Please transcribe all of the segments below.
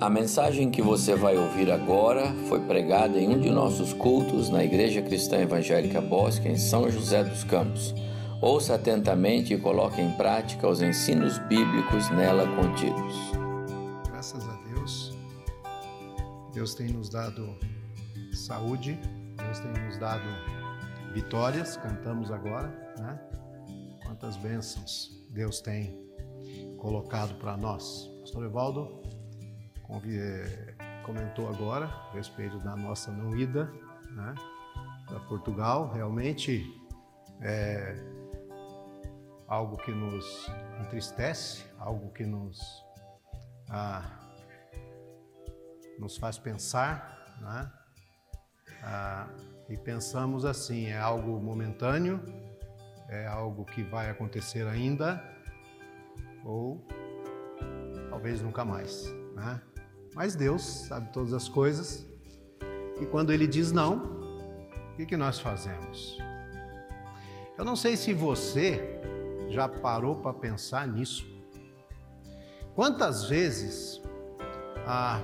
A mensagem que você vai ouvir agora foi pregada em um de nossos cultos na Igreja Cristã Evangélica Bosque, em São José dos Campos. Ouça atentamente e coloque em prática os ensinos bíblicos nela contidos. Graças a Deus, Deus tem nos dado saúde, Deus tem nos dado vitórias, cantamos agora, né? Quantas bênçãos Deus tem colocado para nós. Pastor Evaldo comentou agora a respeito da nossa não ida né, para Portugal. Realmente é algo que nos entristece, algo que nos, ah, nos faz pensar, né? Ah, e pensamos assim: é algo momentâneo, é algo que vai acontecer ainda, ou talvez nunca mais. Né? Mas Deus sabe todas as coisas. E quando Ele diz não, o que, que nós fazemos? Eu não sei se você já parou para pensar nisso. Quantas vezes a,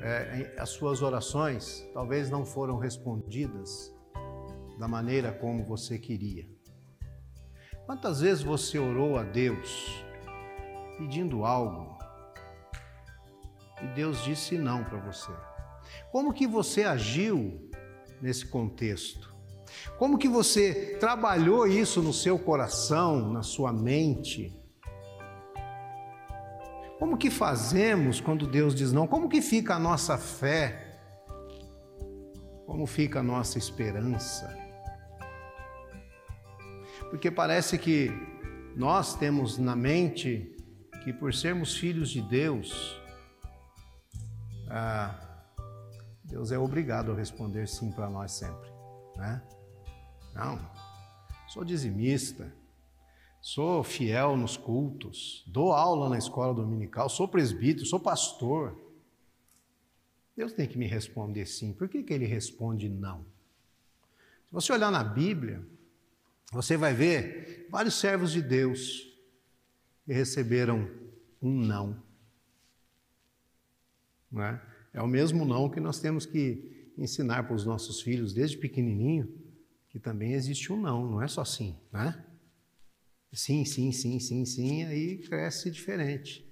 é, as suas orações talvez não foram respondidas da maneira como você queria? Quantas vezes você orou a Deus pedindo algo e Deus disse não para você. Como que você agiu nesse contexto? Como que você trabalhou isso no seu coração, na sua mente? Como que fazemos quando Deus diz não? Como que fica a nossa fé? Como fica a nossa esperança? Porque parece que nós temos na mente que por sermos filhos de Deus, ah, Deus é obrigado a responder sim para nós sempre, né? Não, sou dizimista, sou fiel nos cultos, dou aula na escola dominical, sou presbítero, sou pastor. Deus tem que me responder sim. Por que, que ele responde não? Se você olhar na Bíblia, você vai ver vários servos de Deus que receberam um não. Não é? é o mesmo não que nós temos que ensinar para os nossos filhos desde pequenininho, que também existe um não, não é só sim, né? Sim, sim, sim, sim, sim, aí cresce diferente.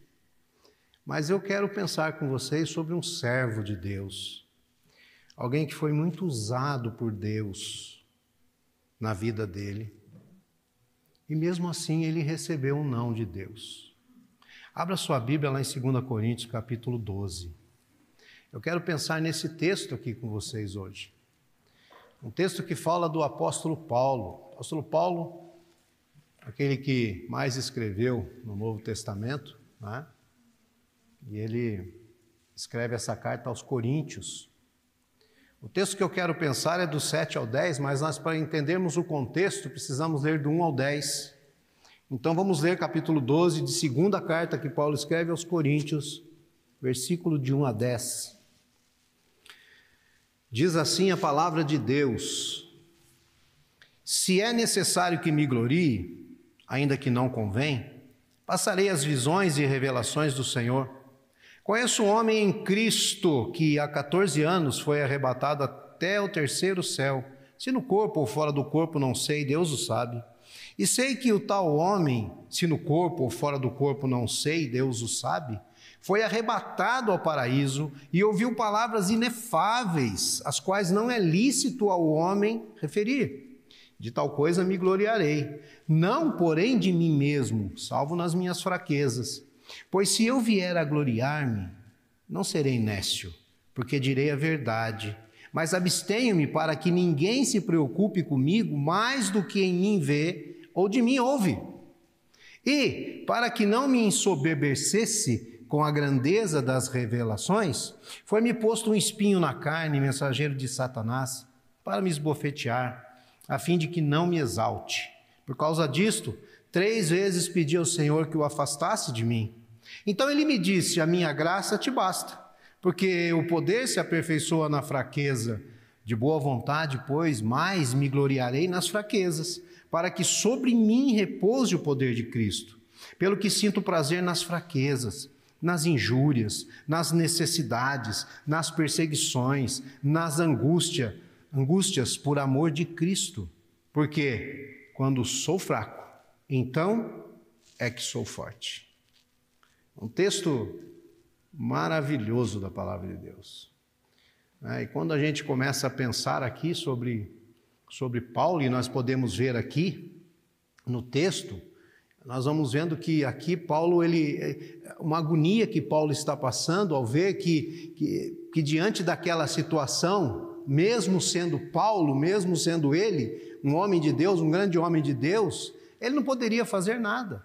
Mas eu quero pensar com vocês sobre um servo de Deus, alguém que foi muito usado por Deus na vida dele, e mesmo assim ele recebeu um não de Deus. Abra sua Bíblia lá em 2 Coríntios, capítulo 12. Eu quero pensar nesse texto aqui com vocês hoje. Um texto que fala do apóstolo Paulo. Apóstolo Paulo, aquele que mais escreveu no Novo Testamento, né? e ele escreve essa carta aos Coríntios. O texto que eu quero pensar é do 7 ao 10, mas nós, para entendermos o contexto, precisamos ler do 1 ao 10. Então vamos ler capítulo 12 de segunda carta que Paulo escreve aos Coríntios, versículo de 1 a 10. Diz assim a palavra de Deus: Se é necessário que me glorie, ainda que não convém, passarei as visões e revelações do Senhor. Conheço um homem em Cristo que há 14 anos foi arrebatado até o terceiro céu. Se no corpo ou fora do corpo, não sei, Deus o sabe. E sei que o tal homem, se no corpo ou fora do corpo não sei, Deus o sabe, foi arrebatado ao paraíso e ouviu palavras inefáveis, as quais não é lícito ao homem referir. De tal coisa me gloriarei, não porém de mim mesmo, salvo nas minhas fraquezas. Pois se eu vier a gloriar-me, não serei nécio, porque direi a verdade. Mas abstenho-me para que ninguém se preocupe comigo mais do que em mim vê ou de mim ouve. E, para que não me ensoberbecesse com a grandeza das revelações, foi-me posto um espinho na carne, mensageiro de Satanás, para me esbofetear, a fim de que não me exalte. Por causa disto, três vezes pedi ao Senhor que o afastasse de mim. Então ele me disse: A minha graça te basta, porque o poder se aperfeiçoa na fraqueza. De boa vontade, pois, mais me gloriarei nas fraquezas para que sobre mim repouse o poder de Cristo. Pelo que sinto prazer nas fraquezas, nas injúrias, nas necessidades, nas perseguições, nas angústias, angústias por amor de Cristo. Porque quando sou fraco, então é que sou forte. Um texto maravilhoso da palavra de Deus. É, e quando a gente começa a pensar aqui sobre, sobre Paulo, e nós podemos ver aqui no texto, nós vamos vendo que aqui Paulo, ele, uma agonia que Paulo está passando ao ver que, que, que diante daquela situação, mesmo sendo Paulo, mesmo sendo ele um homem de Deus, um grande homem de Deus, ele não poderia fazer nada.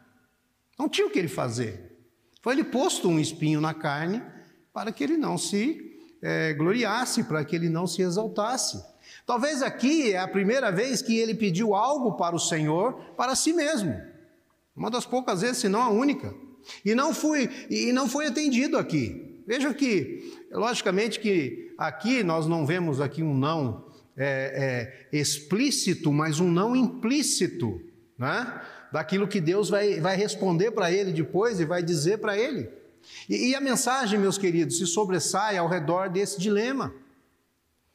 Não tinha o que ele fazer. Foi-lhe posto um espinho na carne para que ele não se é, gloriasse, para que ele não se exaltasse. Talvez aqui é a primeira vez que ele pediu algo para o Senhor para si mesmo. Uma das poucas vezes, se não a única. E não fui e não foi atendido aqui. Veja que, logicamente que aqui nós não vemos aqui um não é, é, explícito, mas um não implícito, né? Daquilo que Deus vai, vai responder para ele depois e vai dizer para ele. E, e a mensagem, meus queridos, se sobressai ao redor desse dilema.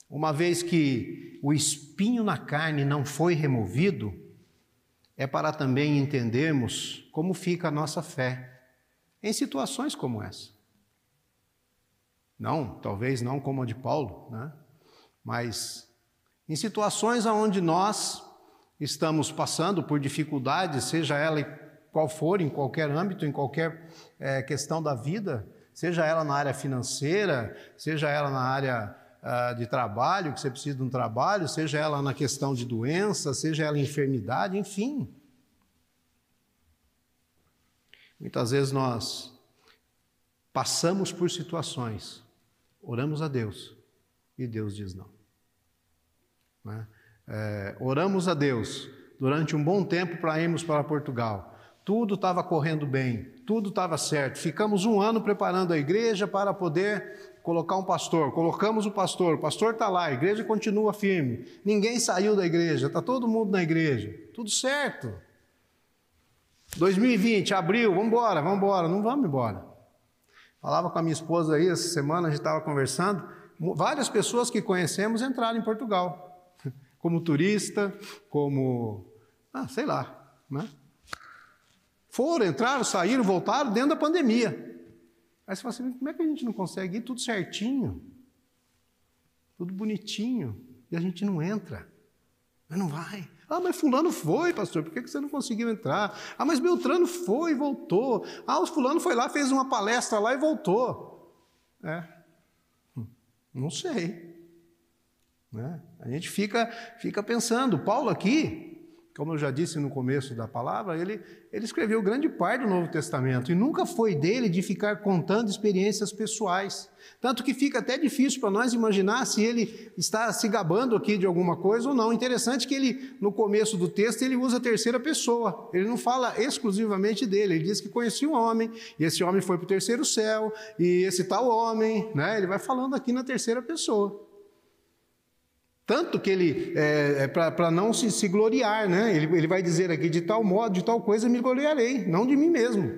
Uma vez que o espinho na carne não foi removido, é para também entendermos como fica a nossa fé em situações como essa. Não, talvez não como a de Paulo, né? mas em situações onde nós estamos passando por dificuldades, seja ela qual for, em qualquer âmbito, em qualquer é, questão da vida, seja ela na área financeira, seja ela na área uh, de trabalho, que você precisa de um trabalho, seja ela na questão de doença, seja ela enfermidade, enfim. Muitas vezes nós passamos por situações, oramos a Deus e Deus diz não. Né? É, oramos a Deus durante um bom tempo para irmos para Portugal. Tudo estava correndo bem, tudo estava certo. Ficamos um ano preparando a igreja para poder colocar um pastor. Colocamos o pastor, o pastor está lá, a igreja continua firme. Ninguém saiu da igreja, está todo mundo na igreja. Tudo certo. 2020, abril, vamos embora, vamos embora. Não vamos embora. Falava com a minha esposa aí, essa semana a gente estava conversando. Várias pessoas que conhecemos entraram em Portugal, como turista, como, ah, sei lá, né? Foram, entraram, saíram, voltaram dentro da pandemia. Aí você fala assim: como é que a gente não consegue ir tudo certinho? Tudo bonitinho. E a gente não entra. Mas não vai. Ah, mas Fulano foi, pastor, por que você não conseguiu entrar? Ah, mas Beltrano foi e voltou. Ah, o Fulano foi lá, fez uma palestra lá e voltou. É. Hum, não sei. Né? A gente fica, fica pensando. Paulo aqui, como eu já disse no começo da palavra, ele, ele escreveu grande parte do Novo Testamento e nunca foi dele de ficar contando experiências pessoais. Tanto que fica até difícil para nós imaginar se ele está se gabando aqui de alguma coisa ou não. Interessante que ele, no começo do texto, ele usa a terceira pessoa. Ele não fala exclusivamente dele. Ele diz que conhecia um homem, e esse homem foi para o terceiro céu, e esse tal homem, né? Ele vai falando aqui na terceira pessoa. Tanto que ele, é, é para não se, se gloriar, né? Ele, ele vai dizer aqui: de tal modo, de tal coisa me gloriarei, não de mim mesmo,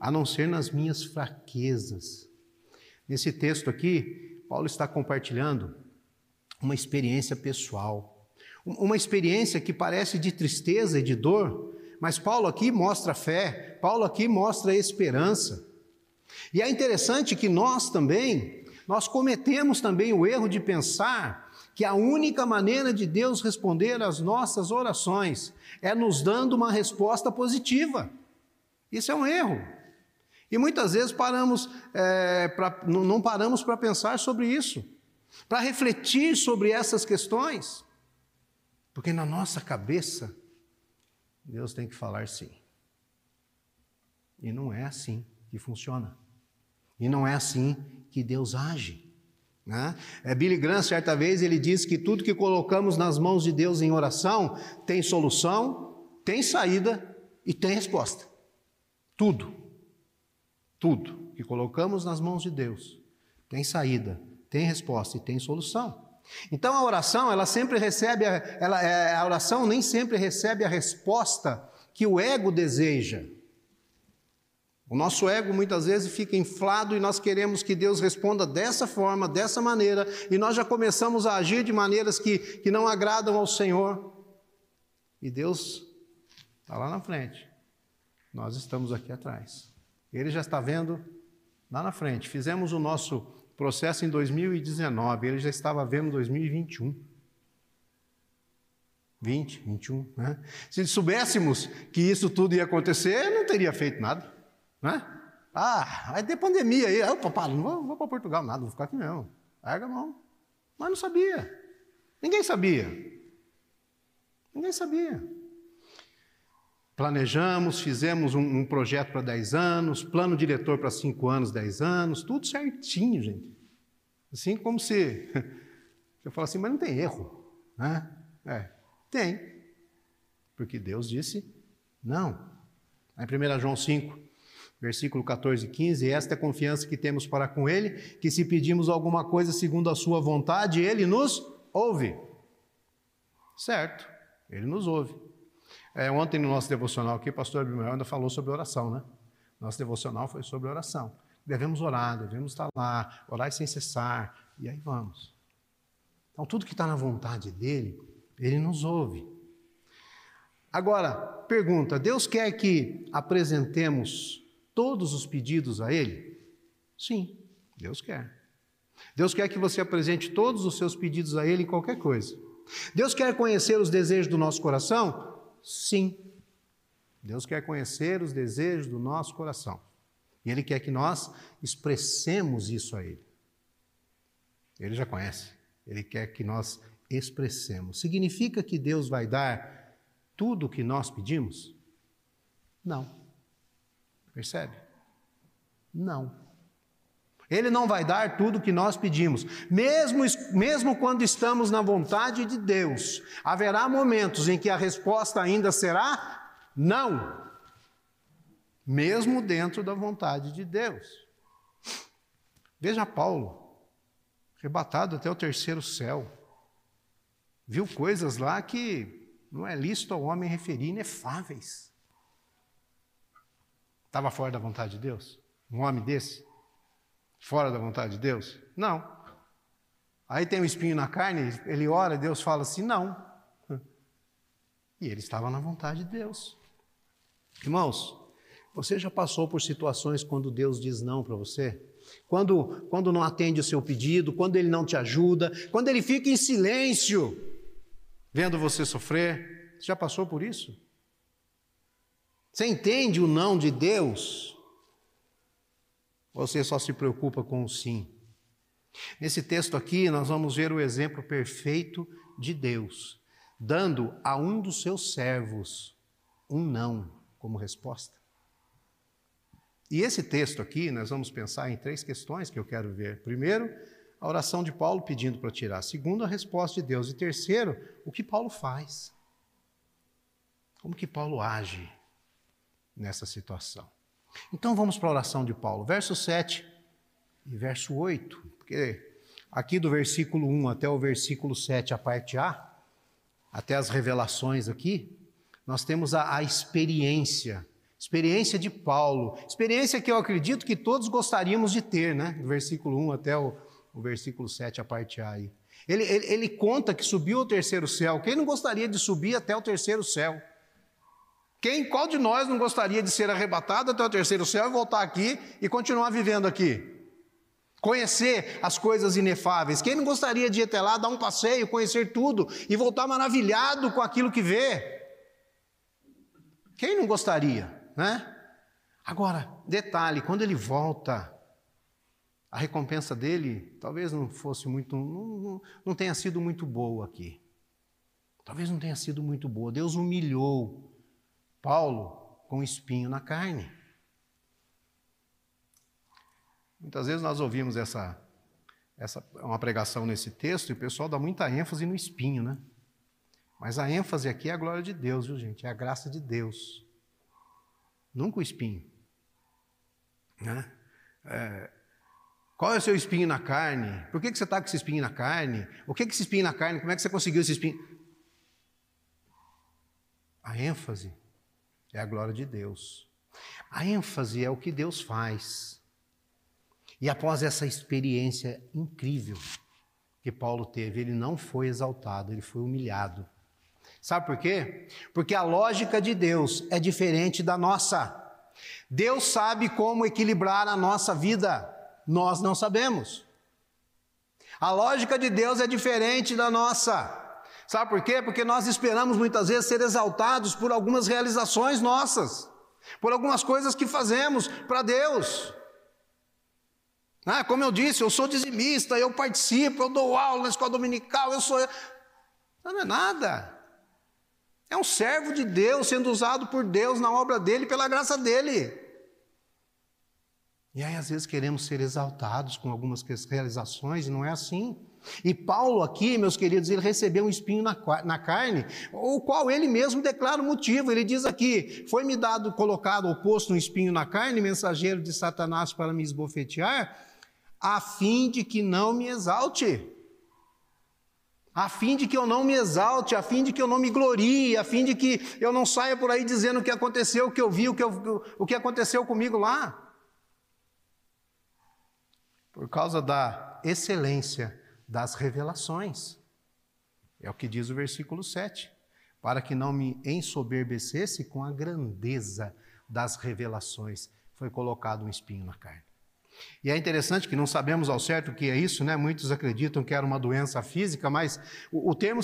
a não ser nas minhas fraquezas. Nesse texto aqui, Paulo está compartilhando uma experiência pessoal, uma experiência que parece de tristeza e de dor, mas Paulo aqui mostra fé, Paulo aqui mostra esperança. E é interessante que nós também, nós cometemos também o erro de pensar que a única maneira de Deus responder às nossas orações é nos dando uma resposta positiva. Isso é um erro. E muitas vezes paramos, é, pra, não paramos para pensar sobre isso, para refletir sobre essas questões, porque na nossa cabeça Deus tem que falar sim. E não é assim que funciona. E não é assim que Deus age. Né? É, Billy Graham, certa vez, ele diz que tudo que colocamos nas mãos de Deus em oração tem solução, tem saída e tem resposta. Tudo. Tudo que colocamos nas mãos de Deus tem saída, tem resposta e tem solução. Então a oração, ela sempre recebe, a, ela, é, a oração nem sempre recebe a resposta que o ego deseja. O nosso ego muitas vezes fica inflado e nós queremos que Deus responda dessa forma, dessa maneira, e nós já começamos a agir de maneiras que, que não agradam ao Senhor. E Deus está lá na frente, nós estamos aqui atrás. Ele já está vendo lá na frente. Fizemos o nosso processo em 2019, ele já estava vendo em 2021. 20, 21, né? Se soubéssemos que isso tudo ia acontecer, não teria feito nada, né? Ah, vai ter pandemia aí. Opa, para, não vou, vou para Portugal, nada, vou ficar aqui mesmo. Larga a mão. Mas não sabia. Ninguém sabia. Ninguém sabia. Planejamos, fizemos um, um projeto para 10 anos, plano diretor para 5 anos, 10 anos, tudo certinho, gente. Assim como se. Eu falo assim, mas não tem erro. Né? É, tem. Porque Deus disse não. Em 1 João 5, versículo 14 e 15, esta é a confiança que temos para com Ele, que se pedimos alguma coisa segundo a Sua vontade, Ele nos ouve. Certo, Ele nos ouve. É, ontem no nosso devocional aqui, o pastor Abimael ainda falou sobre oração, né? Nosso devocional foi sobre oração. Devemos orar, devemos estar lá, orar sem cessar, e aí vamos. Então, tudo que está na vontade dele, ele nos ouve. Agora, pergunta: Deus quer que apresentemos todos os pedidos a Ele? Sim, Deus quer. Deus quer que você apresente todos os seus pedidos a Ele em qualquer coisa. Deus quer conhecer os desejos do nosso coração? Sim. Deus quer conhecer os desejos do nosso coração. E Ele quer que nós expressemos isso a Ele. Ele já conhece. Ele quer que nós expressemos. Significa que Deus vai dar tudo o que nós pedimos? Não. Percebe? Não. Ele não vai dar tudo o que nós pedimos. Mesmo, mesmo quando estamos na vontade de Deus, haverá momentos em que a resposta ainda será não. Mesmo dentro da vontade de Deus. Veja Paulo, arrebatado até o terceiro céu. Viu coisas lá que não é lícito ao homem referir inefáveis. Estava fora da vontade de Deus? Um homem desse? fora da vontade de Deus? Não. Aí tem um espinho na carne, ele ora, Deus fala assim: não. E ele estava na vontade de Deus. Irmãos, você já passou por situações quando Deus diz não para você? Quando, quando não atende o seu pedido, quando ele não te ajuda, quando ele fica em silêncio, vendo você sofrer? Já passou por isso? Você entende o não de Deus? Você só se preocupa com o sim. Nesse texto aqui, nós vamos ver o exemplo perfeito de Deus, dando a um dos seus servos um não como resposta. E esse texto aqui, nós vamos pensar em três questões que eu quero ver. Primeiro, a oração de Paulo pedindo para tirar. Segundo, a resposta de Deus. E terceiro, o que Paulo faz. Como que Paulo age nessa situação. Então vamos para a oração de Paulo, verso 7 e verso 8, porque aqui do versículo 1 até o versículo 7, a parte A, até as revelações aqui, nós temos a, a experiência, experiência de Paulo, experiência que eu acredito que todos gostaríamos de ter, né? Do versículo 1 até o, o versículo 7, a parte A aí. Ele, ele, ele conta que subiu ao terceiro céu. Quem não gostaria de subir até o terceiro céu? Quem, qual de nós não gostaria de ser arrebatado até o terceiro céu e voltar aqui e continuar vivendo aqui? Conhecer as coisas inefáveis. Quem não gostaria de ir até lá, dar um passeio, conhecer tudo e voltar maravilhado com aquilo que vê? Quem não gostaria, né? Agora, detalhe, quando ele volta, a recompensa dele talvez não fosse muito, não, não, não tenha sido muito boa aqui. Talvez não tenha sido muito boa. Deus humilhou Paulo com espinho na carne. Muitas vezes nós ouvimos essa, essa uma pregação nesse texto e o pessoal dá muita ênfase no espinho, né? Mas a ênfase aqui é a glória de Deus, viu gente? É a graça de Deus. Nunca o espinho. Né? É, qual é o seu espinho na carne? Por que, que você está com esse espinho na carne? O que é esse espinho na carne? Como é que você conseguiu esse espinho? A ênfase é a glória de Deus. A ênfase é o que Deus faz. E após essa experiência incrível que Paulo teve, ele não foi exaltado, ele foi humilhado. Sabe por quê? Porque a lógica de Deus é diferente da nossa. Deus sabe como equilibrar a nossa vida, nós não sabemos. A lógica de Deus é diferente da nossa. Sabe por quê? Porque nós esperamos muitas vezes ser exaltados por algumas realizações nossas, por algumas coisas que fazemos para Deus. Ah, como eu disse, eu sou dizimista, eu participo, eu dou aula na escola dominical, eu sou. Não é nada. É um servo de Deus sendo usado por Deus na obra dele, pela graça dele. E aí, às vezes, queremos ser exaltados com algumas realizações, e não é assim. E Paulo, aqui, meus queridos, ele recebeu um espinho na, na carne, o qual ele mesmo declara o motivo. Ele diz aqui: Foi-me dado, colocado ou posto um espinho na carne, mensageiro de Satanás para me esbofetear, a fim de que não me exalte a fim de que eu não me exalte, a fim de que eu não me glorie, a fim de que eu não saia por aí dizendo o que aconteceu, o que eu vi, o que, eu, o que aconteceu comigo lá. Por causa da excelência das revelações. É o que diz o versículo 7. Para que não me ensoberbecesse com a grandeza das revelações, foi colocado um espinho na carne. E é interessante que não sabemos ao certo o que é isso, né? Muitos acreditam que era uma doença física, mas o, o termo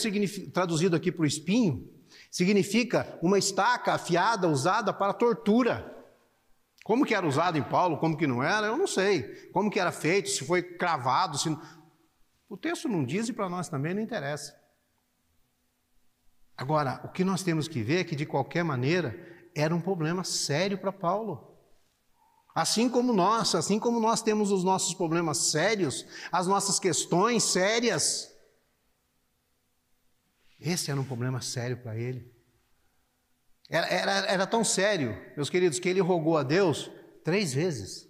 traduzido aqui para o espinho significa uma estaca afiada usada para tortura. Como que era usado em Paulo, como que não era, eu não sei. Como que era feito, se foi cravado, se... O texto não diz e para nós também não interessa. Agora, o que nós temos que ver é que, de qualquer maneira, era um problema sério para Paulo. Assim como nós, assim como nós temos os nossos problemas sérios, as nossas questões sérias, esse era um problema sério para ele. Era, era, era, tão sério, meus queridos, que ele rogou a Deus três vezes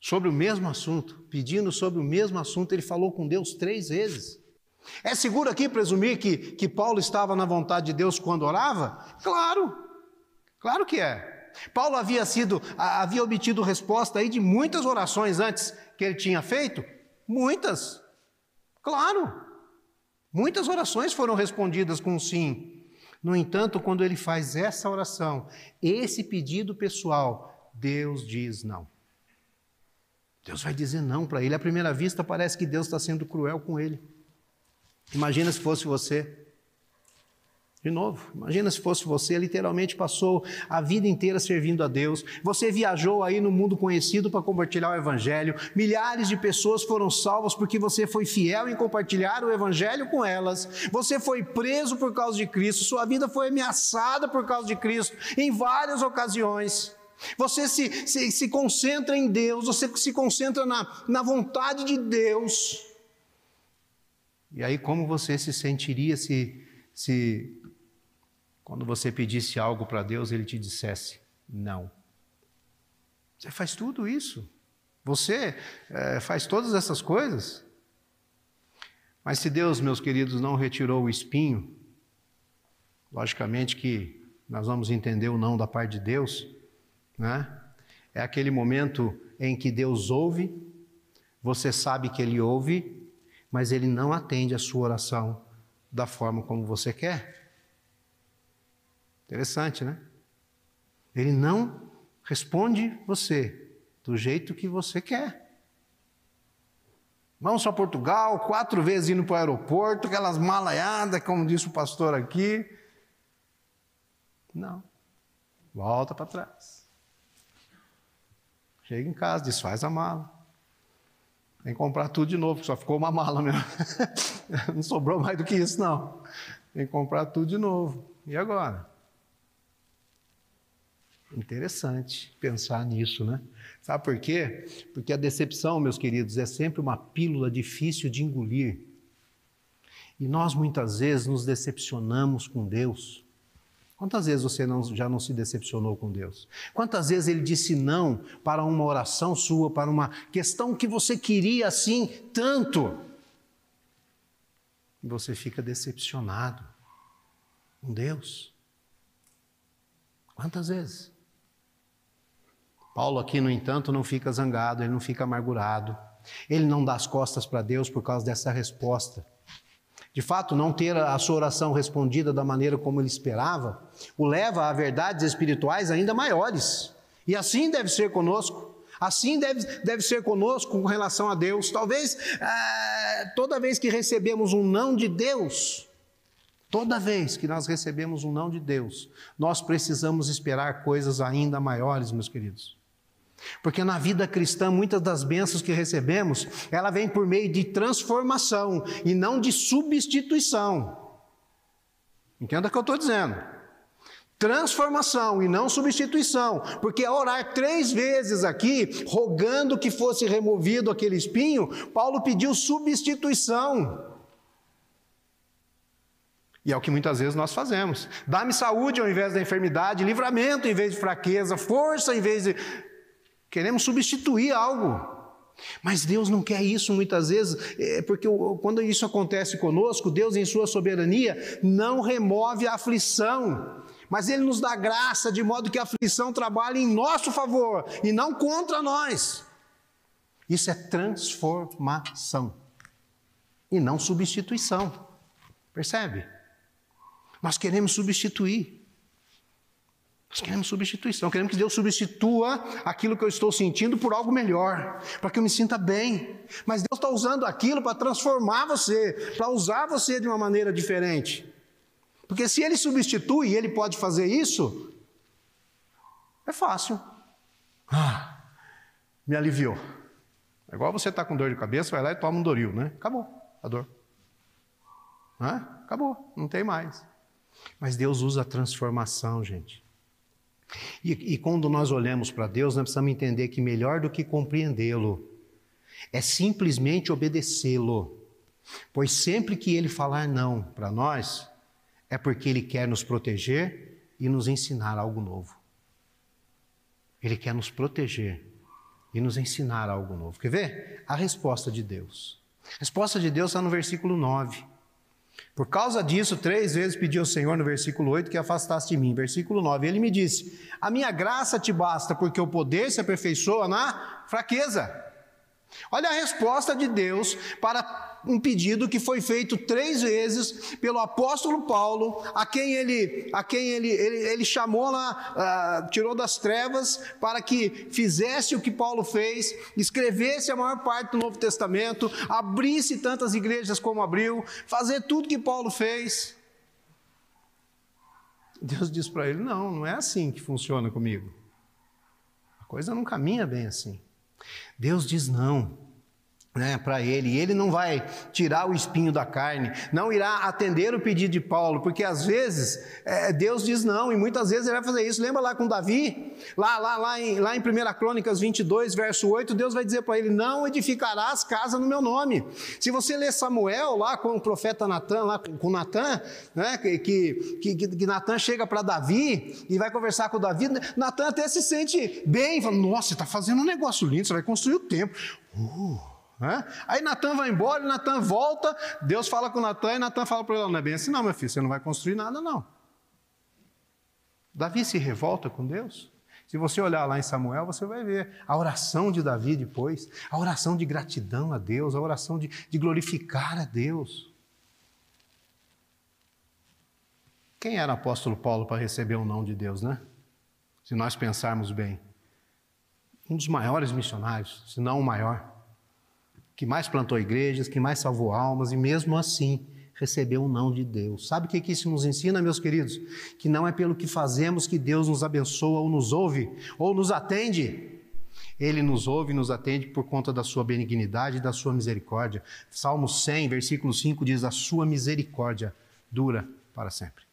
sobre o mesmo assunto, pedindo sobre o mesmo assunto, ele falou com Deus três vezes. É seguro aqui presumir que, que Paulo estava na vontade de Deus quando orava? Claro, claro que é. Paulo havia sido, havia obtido resposta aí de muitas orações antes que ele tinha feito, muitas. Claro. Muitas orações foram respondidas com sim. No entanto, quando ele faz essa oração, esse pedido pessoal, Deus diz não. Deus vai dizer não para ele. À primeira vista, parece que Deus está sendo cruel com ele. Imagina se fosse você. De novo, imagina se fosse você, literalmente passou a vida inteira servindo a Deus. Você viajou aí no mundo conhecido para compartilhar o Evangelho. Milhares de pessoas foram salvas porque você foi fiel em compartilhar o Evangelho com elas. Você foi preso por causa de Cristo. Sua vida foi ameaçada por causa de Cristo em várias ocasiões. Você se, se, se concentra em Deus, você se concentra na, na vontade de Deus. E aí, como você se sentiria se, se quando você pedisse algo para Deus, ele te dissesse não. Você faz tudo isso. Você é, faz todas essas coisas. Mas se Deus, meus queridos, não retirou o espinho, logicamente que nós vamos entender o não da parte de Deus, né? É aquele momento em que Deus ouve, você sabe que Ele ouve, mas Ele não atende a sua oração da forma como você quer. Interessante, né? Ele não responde você do jeito que você quer. Vamos para Portugal, quatro vezes indo para o aeroporto, aquelas malaiadas, como disse o pastor aqui. Não. Volta para trás. Chega em casa, desfaz a mala. Tem que comprar tudo de novo, só ficou uma mala mesmo. não sobrou mais do que isso, não. Tem que comprar tudo de novo. E agora? Interessante pensar nisso, né? Sabe por quê? Porque a decepção, meus queridos, é sempre uma pílula difícil de engolir. E nós muitas vezes nos decepcionamos com Deus. Quantas vezes você não, já não se decepcionou com Deus? Quantas vezes Ele disse não para uma oração sua, para uma questão que você queria assim tanto? E você fica decepcionado com Deus. Quantas vezes? Paulo aqui, no entanto, não fica zangado, ele não fica amargurado. Ele não dá as costas para Deus por causa dessa resposta. De fato, não ter a sua oração respondida da maneira como ele esperava, o leva a verdades espirituais ainda maiores. E assim deve ser conosco. Assim deve, deve ser conosco com relação a Deus. Talvez é, toda vez que recebemos um não de Deus, toda vez que nós recebemos um não de Deus, nós precisamos esperar coisas ainda maiores, meus queridos. Porque na vida cristã, muitas das bênçãos que recebemos, ela vem por meio de transformação e não de substituição. Entenda o que eu estou dizendo. Transformação e não substituição, porque ao orar três vezes aqui, rogando que fosse removido aquele espinho, Paulo pediu substituição. E é o que muitas vezes nós fazemos. Dá-me saúde ao invés da enfermidade, livramento em vez de fraqueza, força em vez de Queremos substituir algo. Mas Deus não quer isso muitas vezes, é porque quando isso acontece conosco, Deus, em Sua soberania, não remove a aflição, mas Ele nos dá graça de modo que a aflição trabalhe em nosso favor e não contra nós. Isso é transformação e não substituição. Percebe? Nós queremos substituir. Nós queremos substituição, queremos que Deus substitua aquilo que eu estou sentindo por algo melhor, para que eu me sinta bem. Mas Deus está usando aquilo para transformar você, para usar você de uma maneira diferente. Porque se Ele substitui e Ele pode fazer isso, é fácil. Ah, me aliviou. É igual você está com dor de cabeça, vai lá e toma um Doril, né? Acabou a dor. Acabou, não tem mais. Mas Deus usa a transformação, gente. E, e quando nós olhamos para Deus, nós precisamos entender que melhor do que compreendê-lo é simplesmente obedecê-lo. Pois sempre que ele falar não para nós, é porque ele quer nos proteger e nos ensinar algo novo. Ele quer nos proteger e nos ensinar algo novo. Quer ver? A resposta de Deus. A resposta de Deus está no versículo 9. Por causa disso, três vezes pedi ao Senhor no versículo 8 que afastasse de mim. Versículo 9, ele me disse: A minha graça te basta, porque o poder se aperfeiçoa na fraqueza. Olha a resposta de Deus para um pedido que foi feito três vezes pelo apóstolo Paulo, a quem ele, a quem ele, ele, ele chamou lá, uh, tirou das trevas para que fizesse o que Paulo fez, escrevesse a maior parte do Novo Testamento, abrisse tantas igrejas como abriu, fazer tudo que Paulo fez. Deus diz para ele: não, não é assim que funciona comigo. A coisa não caminha bem assim. Deus diz não né, para ele, ele não vai tirar o espinho da carne, não irá atender o pedido de Paulo, porque às vezes é, Deus diz não, e muitas vezes ele vai fazer isso. Lembra lá com Davi, lá, lá, lá, em, lá em 1 Crônicas 22, verso 8, Deus vai dizer para ele: Não edificarás casa no meu nome. Se você ler Samuel, lá com o profeta Natan, lá com Natan, né, que, que, que, que Natan chega para Davi e vai conversar com Davi, Natan até se sente bem, fala: Nossa, você está fazendo um negócio lindo, você vai construir o templo. Uh. Aí Natan vai embora, Natan volta, Deus fala com Natan e Natan fala para ele: não é bem assim, não, meu filho, você não vai construir nada, não. Davi se revolta com Deus. Se você olhar lá em Samuel, você vai ver a oração de Davi depois, a oração de gratidão a Deus, a oração de, de glorificar a Deus. Quem era o apóstolo Paulo para receber o um não de Deus, né? Se nós pensarmos bem. Um dos maiores missionários, se não o maior que mais plantou igrejas, que mais salvou almas e mesmo assim recebeu um não de Deus. Sabe o que isso nos ensina, meus queridos? Que não é pelo que fazemos que Deus nos abençoa ou nos ouve ou nos atende. Ele nos ouve e nos atende por conta da sua benignidade e da sua misericórdia. Salmo 100, versículo 5 diz: A sua misericórdia dura para sempre.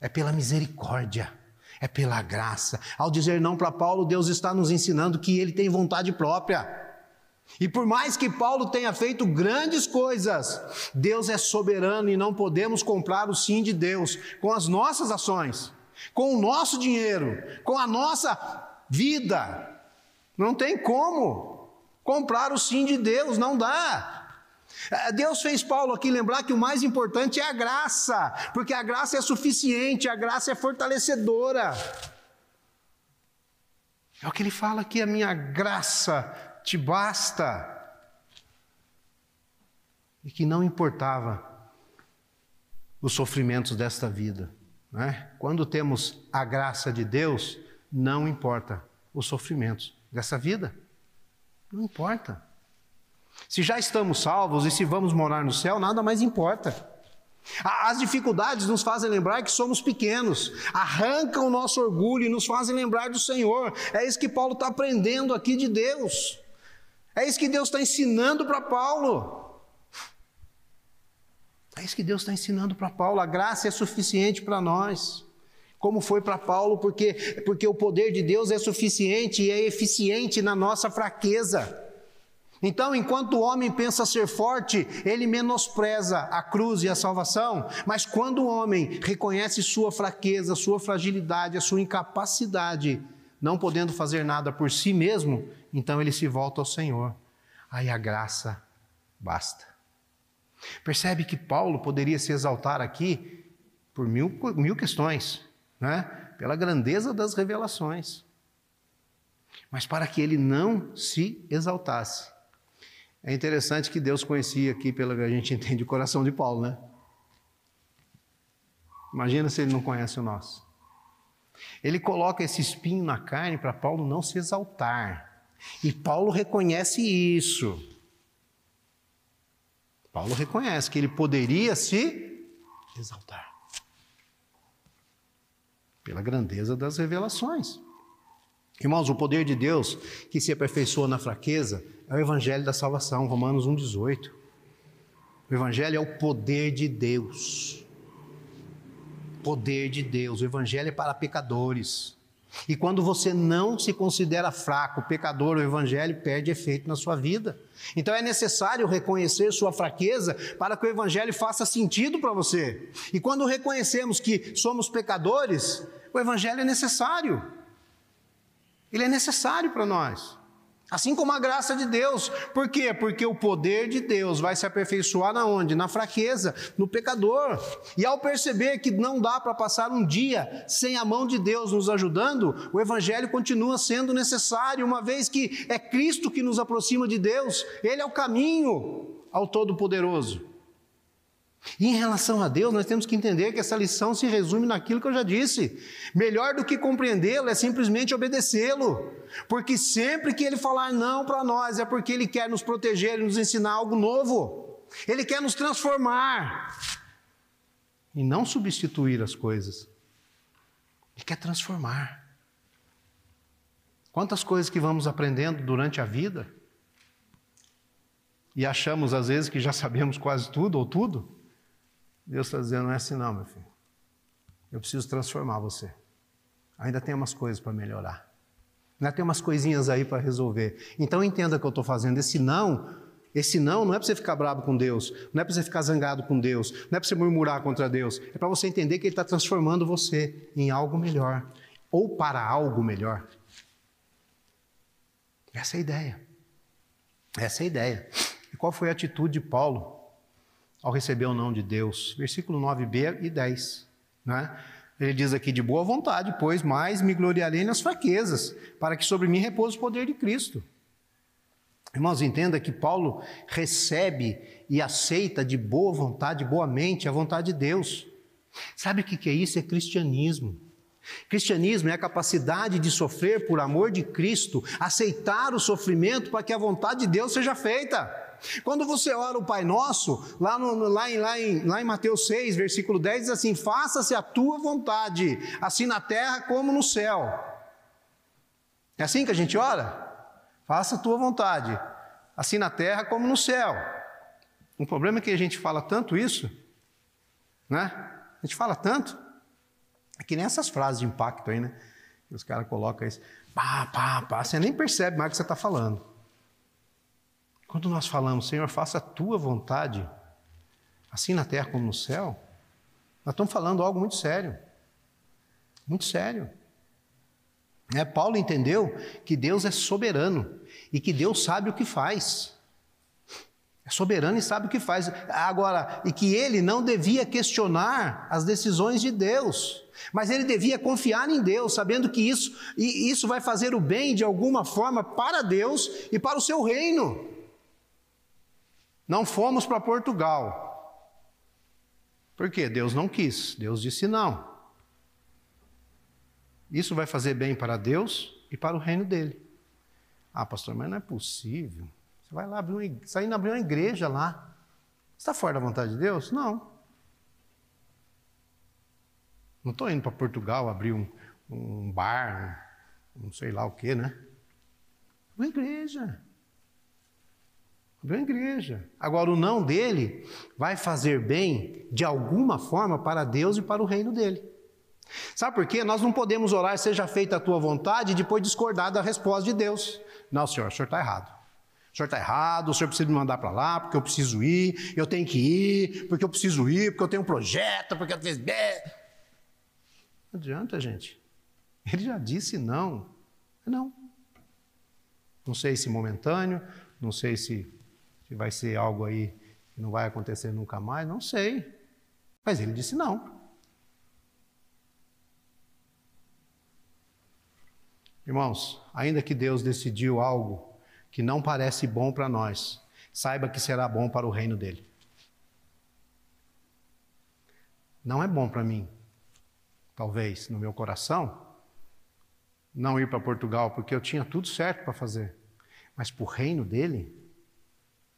É pela misericórdia, é pela graça. Ao dizer não para Paulo, Deus está nos ensinando que ele tem vontade própria. E por mais que Paulo tenha feito grandes coisas, Deus é soberano e não podemos comprar o sim de Deus com as nossas ações, com o nosso dinheiro, com a nossa vida. Não tem como comprar o sim de Deus, não dá. É, Deus fez Paulo aqui lembrar que o mais importante é a graça, porque a graça é suficiente, a graça é fortalecedora. É o que ele fala aqui: a minha graça te basta. E que não importava os sofrimentos desta vida. Né? Quando temos a graça de Deus, não importa os sofrimentos dessa vida. Não importa. Se já estamos salvos e se vamos morar no céu, nada mais importa. As dificuldades nos fazem lembrar que somos pequenos, arrancam o nosso orgulho e nos fazem lembrar do Senhor. É isso que Paulo está aprendendo aqui de Deus. É isso que Deus está ensinando para Paulo. É isso que Deus está ensinando para Paulo. A graça é suficiente para nós. Como foi para Paulo, porque, porque o poder de Deus é suficiente e é eficiente na nossa fraqueza. Então, enquanto o homem pensa ser forte, ele menospreza a cruz e a salvação, mas quando o homem reconhece sua fraqueza, sua fragilidade, a sua incapacidade, não podendo fazer nada por si mesmo, então ele se volta ao Senhor. Aí a graça basta. Percebe que Paulo poderia se exaltar aqui por mil, mil questões, né? pela grandeza das revelações. Mas para que ele não se exaltasse, é interessante que Deus conhecia aqui, pelo que a gente entende, o coração de Paulo, né? Imagina se ele não conhece o nosso. Ele coloca esse espinho na carne para Paulo não se exaltar. E Paulo reconhece isso. Paulo reconhece que ele poderia se exaltar pela grandeza das revelações. Irmãos, o poder de Deus que se aperfeiçoa na fraqueza é o evangelho da salvação, Romanos 1:18. O evangelho é o poder de Deus. Poder de Deus. O evangelho é para pecadores. E quando você não se considera fraco, pecador, o evangelho perde efeito na sua vida. Então é necessário reconhecer sua fraqueza para que o evangelho faça sentido para você. E quando reconhecemos que somos pecadores, o evangelho é necessário. Ele é necessário para nós. Assim como a graça de Deus. Por quê? Porque o poder de Deus vai se aperfeiçoar na onde? Na fraqueza, no pecador. E ao perceber que não dá para passar um dia sem a mão de Deus nos ajudando, o evangelho continua sendo necessário, uma vez que é Cristo que nos aproxima de Deus, ele é o caminho ao todo-poderoso. E em relação a Deus, nós temos que entender que essa lição se resume naquilo que eu já disse. Melhor do que compreendê-lo é simplesmente obedecê-lo. Porque sempre que ele falar não para nós, é porque ele quer nos proteger e nos ensinar algo novo. Ele quer nos transformar. E não substituir as coisas. Ele quer transformar. Quantas coisas que vamos aprendendo durante a vida e achamos às vezes que já sabemos quase tudo ou tudo, Deus está dizendo: não é assim, não, meu filho. Eu preciso transformar você. Ainda tem umas coisas para melhorar. Ainda tem umas coisinhas aí para resolver. Então entenda o que eu estou fazendo. Esse não, esse não não é para você ficar bravo com Deus, não é para você ficar zangado com Deus, não é para você murmurar contra Deus. É para você entender que Ele está transformando você em algo melhor ou para algo melhor. Essa é a ideia. Essa é a ideia. E qual foi a atitude de Paulo ao receber o não de Deus. Versículo 9b e 10. Né? Ele diz aqui: de boa vontade, pois mais me gloriarei nas fraquezas, para que sobre mim repouse o poder de Cristo. Irmãos, entenda que Paulo recebe e aceita de boa vontade, boa mente, a vontade de Deus. Sabe o que é isso? É cristianismo. Cristianismo é a capacidade de sofrer por amor de Cristo, aceitar o sofrimento para que a vontade de Deus seja feita. Quando você ora o Pai Nosso, lá, no, lá, em, lá, em, lá em Mateus 6, versículo 10, diz assim: Faça-se a tua vontade, assim na terra como no céu. É assim que a gente ora? Faça a tua vontade, assim na terra como no céu. O problema é que a gente fala tanto isso, né? A gente fala tanto, é que nem essas frases de impacto aí, né? Os caras colocam isso, pá, pá, pá, você nem percebe mais o que você está falando. Quando nós falamos, Senhor, faça a tua vontade, assim na terra como no céu, nós estamos falando algo muito sério. Muito sério. É, Paulo entendeu que Deus é soberano e que Deus sabe o que faz. É soberano e sabe o que faz. Agora, e que ele não devia questionar as decisões de Deus, mas ele devia confiar em Deus, sabendo que isso, isso vai fazer o bem de alguma forma para Deus e para o seu reino. Não fomos para Portugal. Por quê? Deus não quis, Deus disse não. Isso vai fazer bem para Deus e para o reino dele. Ah, pastor, mas não é possível. Você vai lá abrir uma, está indo abrir uma igreja lá. Está fora da vontade de Deus? Não. Não estou indo para Portugal abrir um, um bar, um, não sei lá o que, né? Uma igreja. Uma igreja. Agora, o não dele vai fazer bem de alguma forma para Deus e para o reino dele. Sabe por quê? Nós não podemos orar, seja feita a tua vontade, e depois discordar da resposta de Deus. Não, senhor, o senhor está errado. O senhor está errado, o senhor precisa me mandar para lá, porque eu preciso ir, eu tenho que ir, porque eu preciso ir, porque eu tenho um projeto, porque eu fiz. Não adianta, gente. Ele já disse não. Não. Não sei se momentâneo, não sei se, se vai ser algo aí que não vai acontecer nunca mais, não sei. Mas ele disse não. Irmãos, ainda que Deus decidiu algo que não parece bom para nós, saiba que será bom para o reino dele. Não é bom para mim, talvez, no meu coração, não ir para Portugal, porque eu tinha tudo certo para fazer. Mas para o reino dele,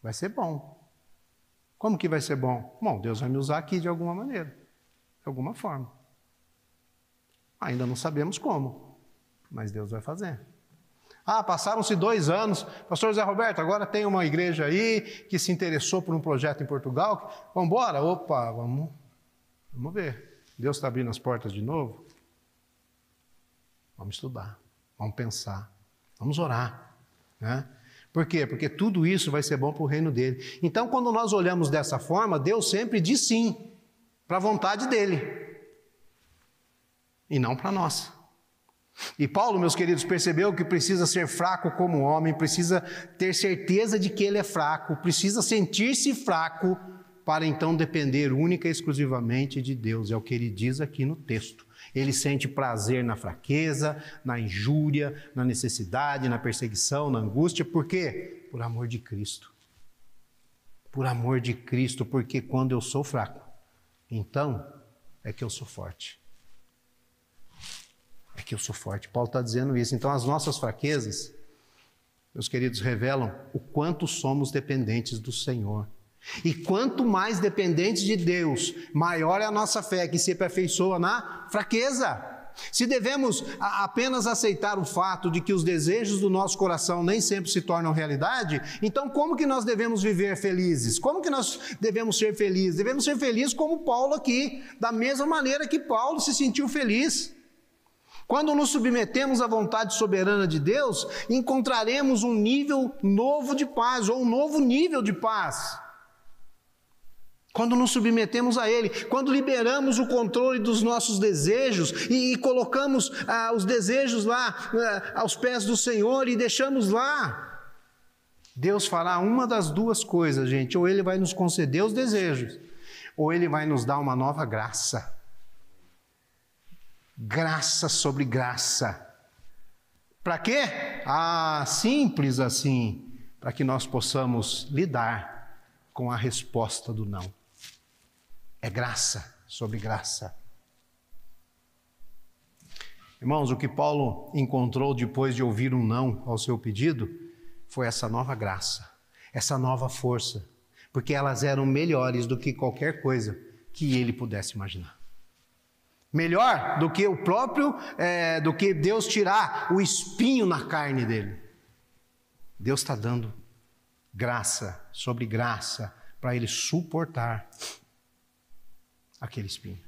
vai ser bom. Como que vai ser bom? Bom, Deus vai me usar aqui de alguma maneira, de alguma forma. Ainda não sabemos como mas Deus vai fazer. Ah, passaram-se dois anos, pastor Zé Roberto, agora tem uma igreja aí que se interessou por um projeto em Portugal. Vamos embora? Opa, vamos, vamos ver. Deus está abrindo as portas de novo? Vamos estudar, vamos pensar, vamos orar. Né? Por quê? Porque tudo isso vai ser bom para o reino dele. Então, quando nós olhamos dessa forma, Deus sempre diz sim para a vontade dele e não para nossa. E Paulo, meus queridos, percebeu que precisa ser fraco como homem, precisa ter certeza de que ele é fraco, precisa sentir-se fraco para então depender única e exclusivamente de Deus. É o que ele diz aqui no texto. Ele sente prazer na fraqueza, na injúria, na necessidade, na perseguição, na angústia. Por quê? Por amor de Cristo. Por amor de Cristo, porque quando eu sou fraco, então é que eu sou forte é que eu sou forte. Paulo está dizendo isso. Então, as nossas fraquezas, meus queridos, revelam o quanto somos dependentes do Senhor. E quanto mais dependentes de Deus, maior é a nossa fé, que se aperfeiçoa na fraqueza. Se devemos apenas aceitar o fato de que os desejos do nosso coração nem sempre se tornam realidade, então como que nós devemos viver felizes? Como que nós devemos ser felizes? Devemos ser felizes como Paulo aqui, da mesma maneira que Paulo se sentiu feliz. Quando nos submetemos à vontade soberana de Deus, encontraremos um nível novo de paz, ou um novo nível de paz. Quando nos submetemos a Ele, quando liberamos o controle dos nossos desejos e, e colocamos ah, os desejos lá ah, aos pés do Senhor e deixamos lá, Deus fará uma das duas coisas, gente: ou Ele vai nos conceder os desejos, ou Ele vai nos dar uma nova graça graça sobre graça. Para quê? Ah, simples assim, para que nós possamos lidar com a resposta do não. É graça sobre graça. Irmãos, o que Paulo encontrou depois de ouvir um não ao seu pedido foi essa nova graça, essa nova força, porque elas eram melhores do que qualquer coisa que ele pudesse imaginar. Melhor do que o próprio, é, do que Deus tirar o espinho na carne dele. Deus está dando graça sobre graça para ele suportar aquele espinho,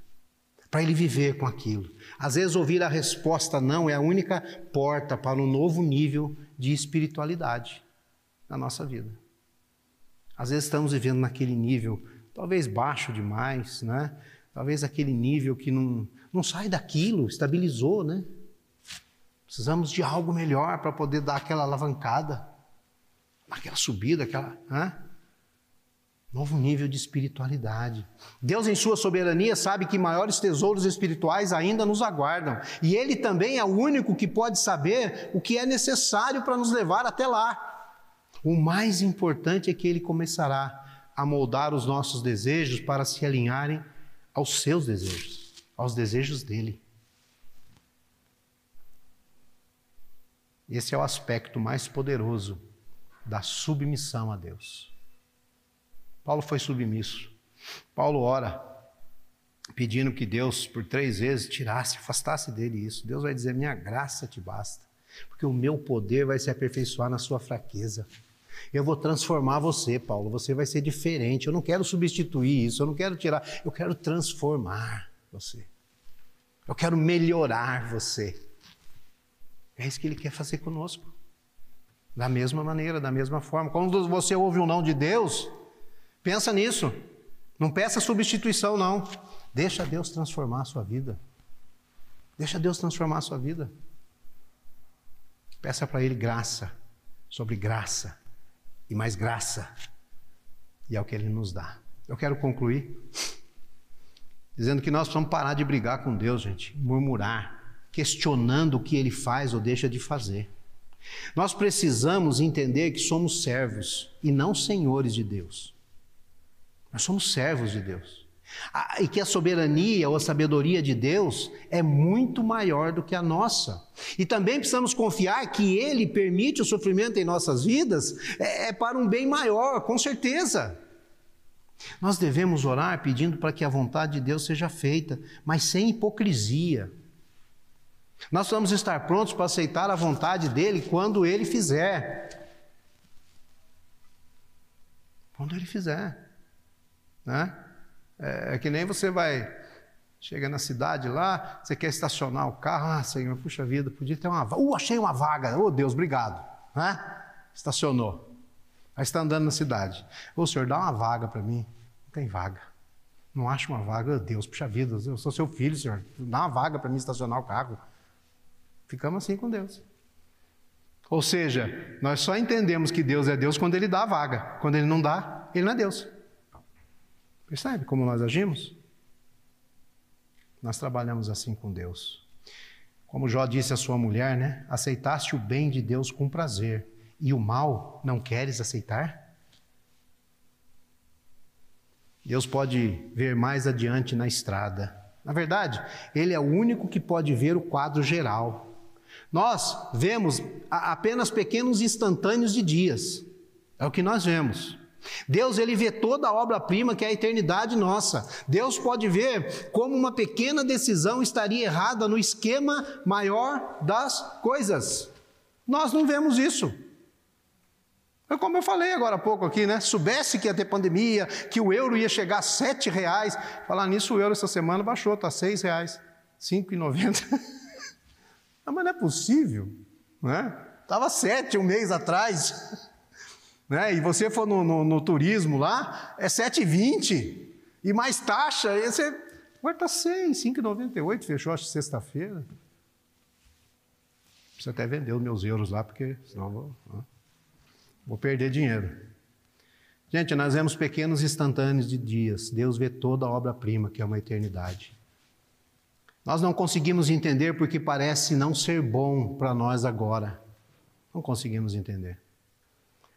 para ele viver com aquilo. Às vezes, ouvir a resposta não é a única porta para um novo nível de espiritualidade na nossa vida. Às vezes, estamos vivendo naquele nível, talvez baixo demais, né? Talvez aquele nível que não, não sai daquilo, estabilizou, né? Precisamos de algo melhor para poder dar aquela alavancada, aquela subida, aquela. Hã? Novo nível de espiritualidade. Deus, em Sua soberania, sabe que maiores tesouros espirituais ainda nos aguardam. E Ele também é o único que pode saber o que é necessário para nos levar até lá. O mais importante é que Ele começará a moldar os nossos desejos para se alinharem aos seus desejos, aos desejos dele. Esse é o aspecto mais poderoso da submissão a Deus. Paulo foi submisso. Paulo ora, pedindo que Deus, por três vezes, tirasse, afastasse dele isso. Deus vai dizer: Minha graça te basta, porque o meu poder vai se aperfeiçoar na sua fraqueza. Eu vou transformar você, Paulo. Você vai ser diferente. Eu não quero substituir isso, eu não quero tirar, eu quero transformar você. Eu quero melhorar você. É isso que ele quer fazer conosco. Da mesma maneira, da mesma forma. Quando você ouve o não de Deus, pensa nisso. Não peça substituição, não. Deixa Deus transformar a sua vida. Deixa Deus transformar a sua vida. Peça para Ele graça sobre graça e mais graça. E é o que Ele nos dá. Eu quero concluir dizendo que nós precisamos parar de brigar com Deus, gente, murmurar, questionando o que Ele faz ou deixa de fazer. Nós precisamos entender que somos servos e não senhores de Deus. Nós somos servos de Deus e que a soberania ou a sabedoria de Deus é muito maior do que a nossa. E também precisamos confiar que Ele permite o sofrimento em nossas vidas é, é para um bem maior, com certeza. Nós devemos orar pedindo para que a vontade de Deus seja feita, mas sem hipocrisia. Nós vamos estar prontos para aceitar a vontade dele quando ele fizer. Quando ele fizer. Né? É, é, que nem você vai, chega na cidade lá, você quer estacionar o carro, ah, Senhor, puxa vida, podia ter uma vaga. Uh, achei uma vaga, oh Deus, obrigado. Né? Estacionou. Aí está andando na cidade. Ô oh, Senhor, dá uma vaga para mim. Não tem vaga. Não acho uma vaga, oh, Deus, puxa vida, eu sou seu filho, Senhor. Dá uma vaga para mim estacionar o carro. Ficamos assim com Deus. Ou seja, nós só entendemos que Deus é Deus quando Ele dá a vaga. Quando Ele não dá, Ele não é Deus. Percebe como nós agimos? Nós trabalhamos assim com Deus. Como Jó disse à sua mulher, né? Aceitaste o bem de Deus com prazer e o mal não queres aceitar? Deus pode ver mais adiante na estrada. Na verdade, Ele é o único que pode ver o quadro geral. Nós vemos apenas pequenos instantâneos de dias. É o que nós vemos. Deus ele vê toda a obra-prima que é a eternidade nossa. Deus pode ver como uma pequena decisão estaria errada no esquema maior das coisas. Nós não vemos isso. É como eu falei agora há pouco aqui, né? Soubesse que ia ter pandemia, que o euro ia chegar a sete reais. Falar nisso, o euro essa semana baixou, está seis reais, cinco e noventa. Mas não é possível, né? Estava sete um mês atrás. Né? E você for no, no, no turismo lá, é 7,20 e mais taxa, aí você agora está 6, 5,98, fechou acho sexta-feira. Preciso até vender os meus euros lá, porque senão vou, vou perder dinheiro. Gente, nós vemos pequenos instantâneos de dias. Deus vê toda a obra-prima, que é uma eternidade. Nós não conseguimos entender porque parece não ser bom para nós agora. Não conseguimos entender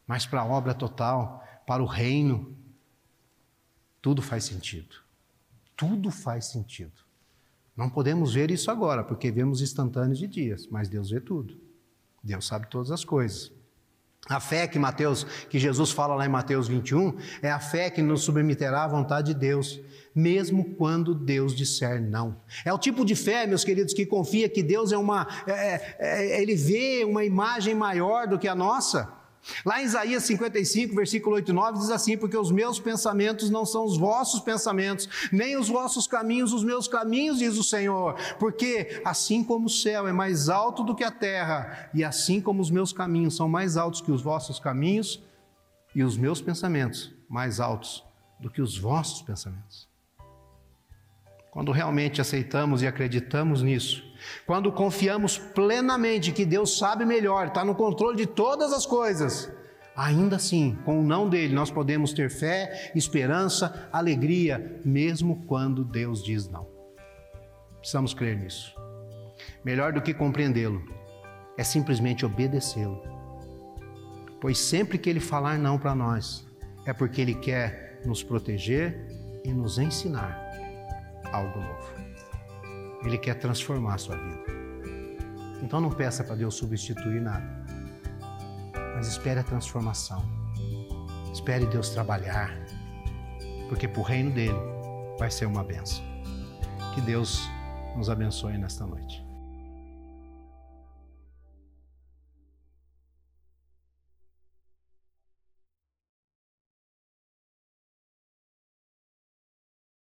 mas para a obra total, para o reino, tudo faz sentido. Tudo faz sentido. Não podemos ver isso agora, porque vemos instantâneos de dias, mas Deus vê tudo. Deus sabe todas as coisas. A fé que Mateus, que Jesus fala lá em Mateus 21, é a fé que nos submeterá à vontade de Deus, mesmo quando Deus disser não. É o tipo de fé, meus queridos, que confia que Deus é uma, é, é, é ele vê uma imagem maior do que a nossa. Lá em Isaías 55, versículo 8 e 9, diz assim: Porque os meus pensamentos não são os vossos pensamentos, nem os vossos caminhos os meus caminhos, diz o Senhor. Porque assim como o céu é mais alto do que a terra, e assim como os meus caminhos são mais altos que os vossos caminhos, e os meus pensamentos mais altos do que os vossos pensamentos. Quando realmente aceitamos e acreditamos nisso, quando confiamos plenamente que Deus sabe melhor, está no controle de todas as coisas, ainda assim, com o não dele, nós podemos ter fé, esperança, alegria, mesmo quando Deus diz não. Precisamos crer nisso. Melhor do que compreendê-lo é simplesmente obedecê-lo. Pois sempre que ele falar não para nós, é porque ele quer nos proteger e nos ensinar algo novo. Ele quer transformar a sua vida. Então não peça para Deus substituir nada mas espere a transformação. Espere Deus trabalhar, porque para o reino dele vai ser uma benção. Que Deus nos abençoe nesta noite.